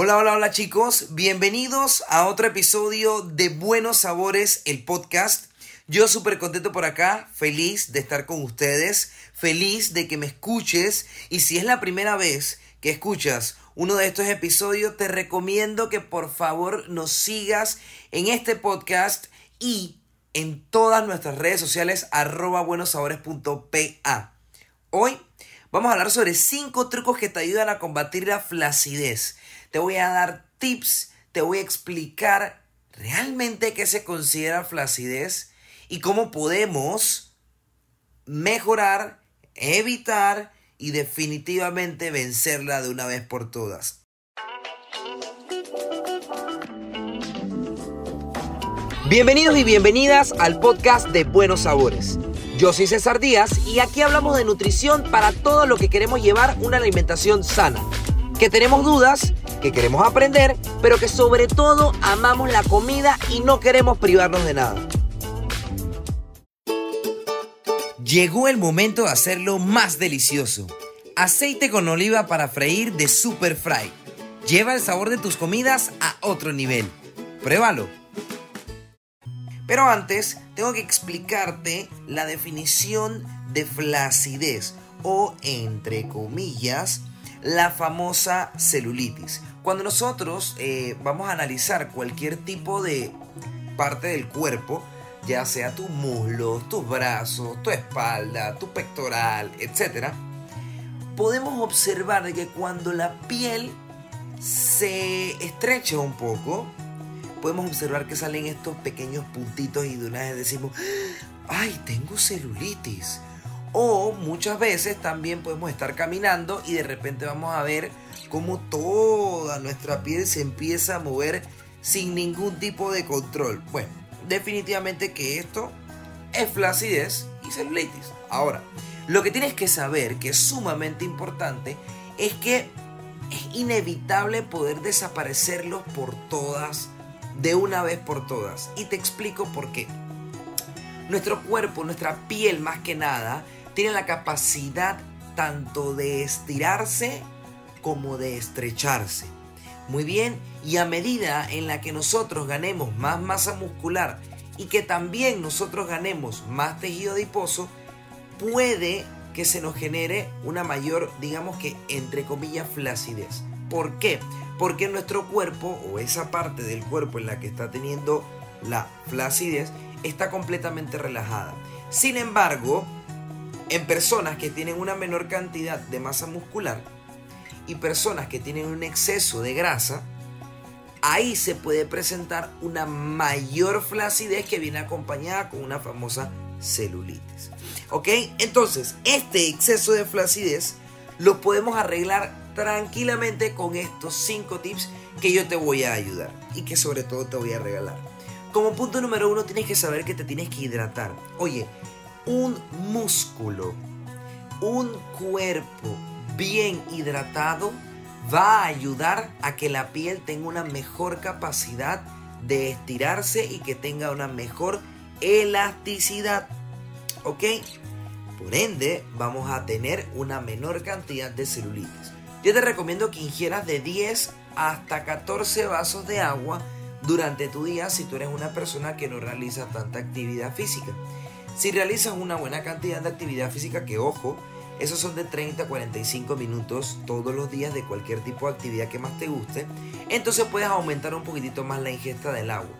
Hola, hola, hola chicos, bienvenidos a otro episodio de Buenos Sabores, el podcast. Yo súper contento por acá, feliz de estar con ustedes, feliz de que me escuches y si es la primera vez que escuchas uno de estos episodios, te recomiendo que por favor nos sigas en este podcast y en todas nuestras redes sociales arroba buenosabores.pa. Hoy vamos a hablar sobre 5 trucos que te ayudan a combatir la flacidez te voy a dar tips, te voy a explicar realmente qué se considera flacidez y cómo podemos mejorar, evitar y definitivamente vencerla de una vez por todas. Bienvenidos y bienvenidas al podcast de Buenos Sabores. Yo soy César Díaz y aquí hablamos de nutrición para todo lo que queremos llevar una alimentación sana. Que tenemos dudas que queremos aprender, pero que sobre todo amamos la comida y no queremos privarnos de nada. Llegó el momento de hacerlo más delicioso. Aceite con oliva para freír de Super Fry. Lleva el sabor de tus comidas a otro nivel. Pruébalo. Pero antes, tengo que explicarte la definición de flacidez o, entre comillas, la famosa celulitis. Cuando nosotros eh, vamos a analizar cualquier tipo de parte del cuerpo, ya sea tus muslos, tus brazos, tu espalda, tu pectoral, etc., podemos observar que cuando la piel se estrecha un poco, podemos observar que salen estos pequeños puntitos y de una vez decimos, ay, tengo celulitis. O muchas veces también podemos estar caminando y de repente vamos a ver cómo toda nuestra piel se empieza a mover sin ningún tipo de control. Bueno, definitivamente que esto es flacidez y celulitis. Ahora, lo que tienes que saber, que es sumamente importante, es que es inevitable poder desaparecerlos por todas, de una vez por todas. Y te explico por qué. Nuestro cuerpo, nuestra piel más que nada, tiene la capacidad tanto de estirarse como de estrecharse. Muy bien, y a medida en la que nosotros ganemos más masa muscular y que también nosotros ganemos más tejido adiposo, puede que se nos genere una mayor, digamos que entre comillas, flacidez. ¿Por qué? Porque nuestro cuerpo o esa parte del cuerpo en la que está teniendo la flacidez está completamente relajada. Sin embargo, en personas que tienen una menor cantidad de masa muscular y personas que tienen un exceso de grasa, ahí se puede presentar una mayor flacidez que viene acompañada con una famosa celulitis. ¿Ok? Entonces, este exceso de flacidez lo podemos arreglar tranquilamente con estos 5 tips que yo te voy a ayudar y que sobre todo te voy a regalar. Como punto número uno, tienes que saber que te tienes que hidratar. Oye, un músculo, un cuerpo bien hidratado va a ayudar a que la piel tenga una mejor capacidad de estirarse y que tenga una mejor elasticidad. ¿Ok? Por ende, vamos a tener una menor cantidad de celulitis. Yo te recomiendo que ingieras de 10 hasta 14 vasos de agua durante tu día si tú eres una persona que no realiza tanta actividad física. Si realizas una buena cantidad de actividad física, que ojo, esos son de 30 a 45 minutos todos los días de cualquier tipo de actividad que más te guste, entonces puedes aumentar un poquitito más la ingesta del agua.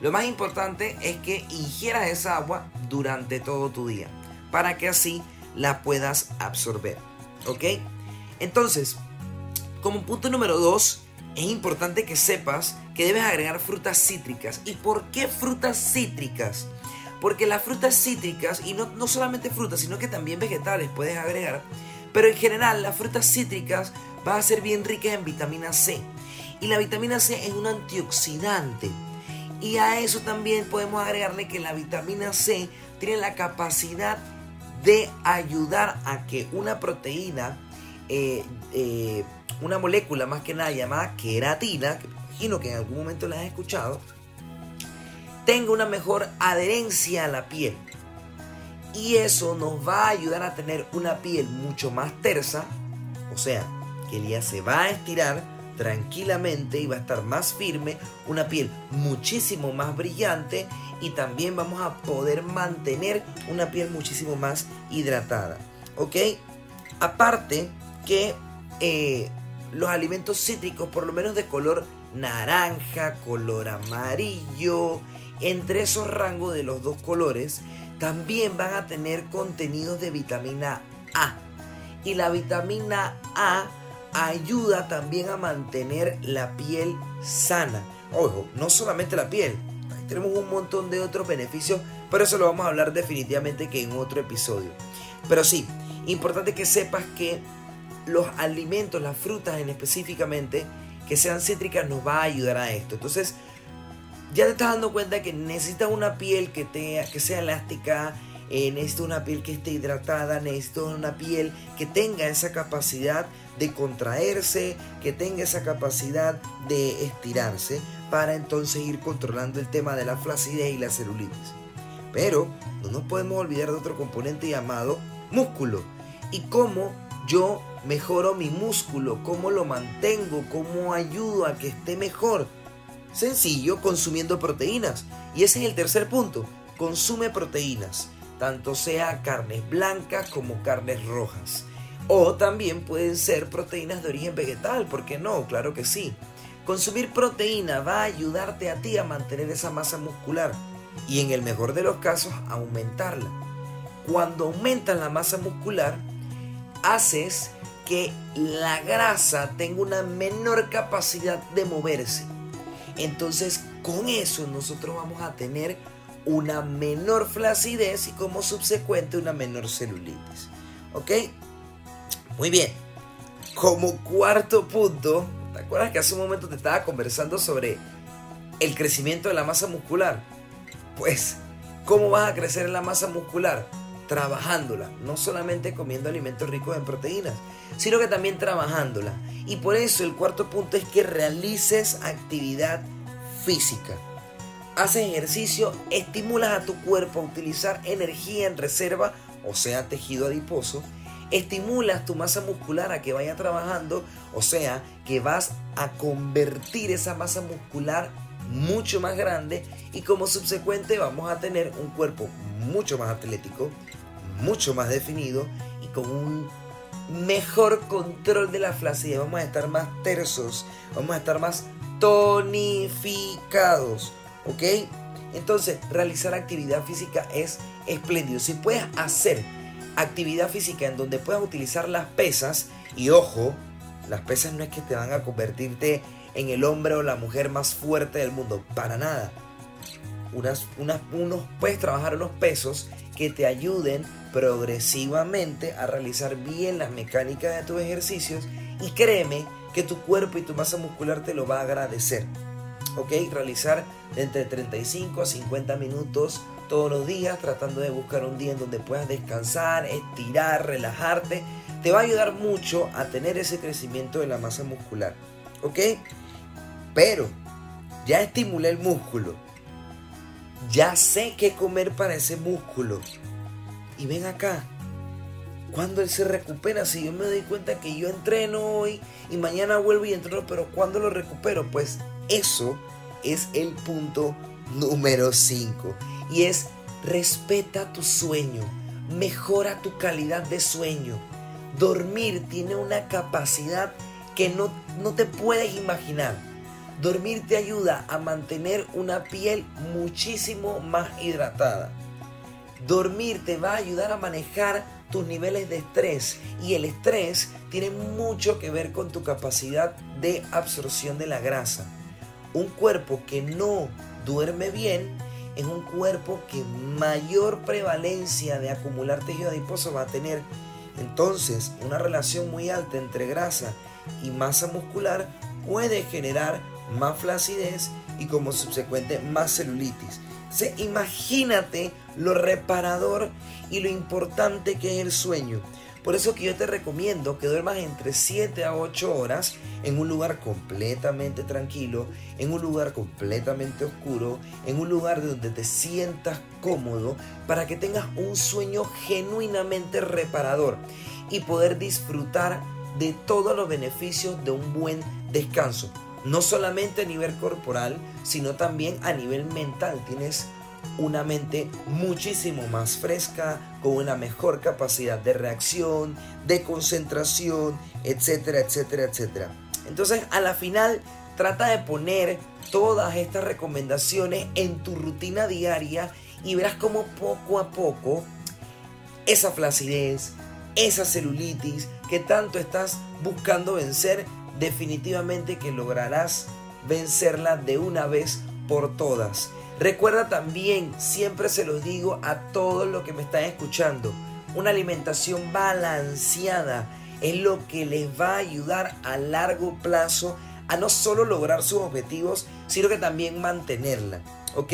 Lo más importante es que ingieras esa agua durante todo tu día, para que así la puedas absorber. ¿Ok? Entonces, como punto número 2, es importante que sepas que debes agregar frutas cítricas. ¿Y por qué frutas cítricas? Porque las frutas cítricas, y no, no solamente frutas, sino que también vegetales puedes agregar, pero en general las frutas cítricas van a ser bien ricas en vitamina C. Y la vitamina C es un antioxidante. Y a eso también podemos agregarle que la vitamina C tiene la capacidad de ayudar a que una proteína, eh, eh, una molécula más que nada llamada queratina, que imagino que en algún momento la has escuchado, tenga una mejor adherencia a la piel. Y eso nos va a ayudar a tener una piel mucho más tersa, o sea, que el día se va a estirar tranquilamente y va a estar más firme, una piel muchísimo más brillante y también vamos a poder mantener una piel muchísimo más hidratada. ¿Ok? Aparte que eh, los alimentos cítricos, por lo menos de color naranja, color amarillo, entre esos rangos de los dos colores, también van a tener contenidos de vitamina A. Y la vitamina A ayuda también a mantener la piel sana. Ojo, no solamente la piel, tenemos un montón de otros beneficios, pero eso lo vamos a hablar definitivamente que en otro episodio. Pero sí, importante que sepas que los alimentos, las frutas en específicamente, que sean cítricas nos va a ayudar a esto. Entonces, ya te estás dando cuenta que necesitas una piel que, sea elástica, eh, necesitas una piel que esté hidratada, necesitas una piel que tenga esa capacidad de contraerse, que tenga esa capacidad de estirarse, para entonces ir controlando el tema de la flacidez y la celulitis. Pero no nos podemos olvidar de otro componente llamado músculo. Y cómo yo mejoro mi músculo, cómo lo mantengo, cómo ayudo a que esté mejor. Sencillo, consumiendo proteínas. Y ese es el tercer punto. Consume proteínas, tanto sea carnes blancas como carnes rojas. O también pueden ser proteínas de origen vegetal, ¿por qué no? Claro que sí. Consumir proteína va a ayudarte a ti a mantener esa masa muscular y en el mejor de los casos aumentarla. Cuando aumentas la masa muscular, haces que la grasa tenga una menor capacidad de moverse. Entonces, con eso nosotros vamos a tener una menor flacidez y como subsecuente una menor celulitis. ¿Ok? Muy bien. Como cuarto punto, ¿te acuerdas que hace un momento te estaba conversando sobre el crecimiento de la masa muscular? Pues, ¿cómo vas a crecer la masa muscular? Trabajándola, no solamente comiendo alimentos ricos en proteínas, sino que también trabajándola. Y por eso el cuarto punto es que realices actividad física. Haces ejercicio, estimulas a tu cuerpo a utilizar energía en reserva, o sea, tejido adiposo, estimulas tu masa muscular a que vaya trabajando, o sea, que vas a convertir esa masa muscular mucho más grande y como subsecuente vamos a tener un cuerpo mucho más atlético, mucho más definido y con un mejor control de la flacidez. Vamos a estar más tersos, vamos a estar más tonificados, ¿ok? Entonces, realizar actividad física es espléndido. Si puedes hacer actividad física en donde puedas utilizar las pesas y ojo, las pesas no es que te van a convertirte en el hombre o la mujer más fuerte del mundo, para nada. Unas, unas, unos, puedes trabajar unos pesos que te ayuden progresivamente a realizar bien las mecánicas de tus ejercicios y créeme que tu cuerpo y tu masa muscular te lo va a agradecer. ¿Ok? Realizar de entre 35 a 50 minutos todos los días, tratando de buscar un día en donde puedas descansar, estirar, relajarte, te va a ayudar mucho a tener ese crecimiento de la masa muscular. ¿Ok? Pero ya estimulé el músculo. Ya sé qué comer para ese músculo. Y ven acá. Cuando él se recupera, si yo me doy cuenta que yo entreno hoy y mañana vuelvo y entreno, pero cuando lo recupero, pues eso es el punto número 5 y es respeta tu sueño, mejora tu calidad de sueño. Dormir tiene una capacidad que no, no te puedes imaginar. Dormir te ayuda a mantener una piel muchísimo más hidratada. Dormir te va a ayudar a manejar tus niveles de estrés y el estrés tiene mucho que ver con tu capacidad de absorción de la grasa. Un cuerpo que no duerme bien es un cuerpo que mayor prevalencia de acumular tejido adiposo va a tener. Entonces, una relación muy alta entre grasa y masa muscular puede generar más flacidez y como subsecuente más celulitis. imagínate lo reparador y lo importante que es el sueño. Por eso que yo te recomiendo que duermas entre 7 a 8 horas en un lugar completamente tranquilo, en un lugar completamente oscuro, en un lugar donde te sientas cómodo para que tengas un sueño genuinamente reparador y poder disfrutar de todos los beneficios de un buen descanso. No solamente a nivel corporal, sino también a nivel mental. Tienes una mente muchísimo más fresca, con una mejor capacidad de reacción, de concentración, etcétera, etcétera, etcétera. Entonces, a la final, trata de poner todas estas recomendaciones en tu rutina diaria y verás cómo poco a poco esa flacidez, esa celulitis que tanto estás buscando vencer, definitivamente que lograrás vencerla de una vez por todas. Recuerda también, siempre se los digo a todos los que me están escuchando, una alimentación balanceada es lo que les va a ayudar a largo plazo a no solo lograr sus objetivos, sino que también mantenerla. ¿Ok?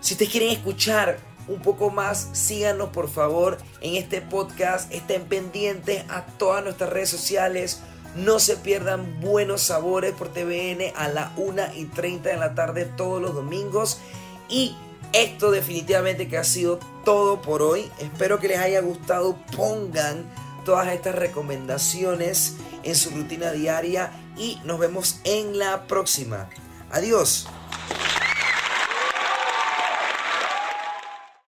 Si ustedes quieren escuchar un poco más, síganos por favor en este podcast. Estén pendientes a todas nuestras redes sociales. No se pierdan buenos sabores por TVN a la 1 y 30 de la tarde todos los domingos. Y esto definitivamente que ha sido todo por hoy. Espero que les haya gustado. Pongan todas estas recomendaciones en su rutina diaria y nos vemos en la próxima. Adiós.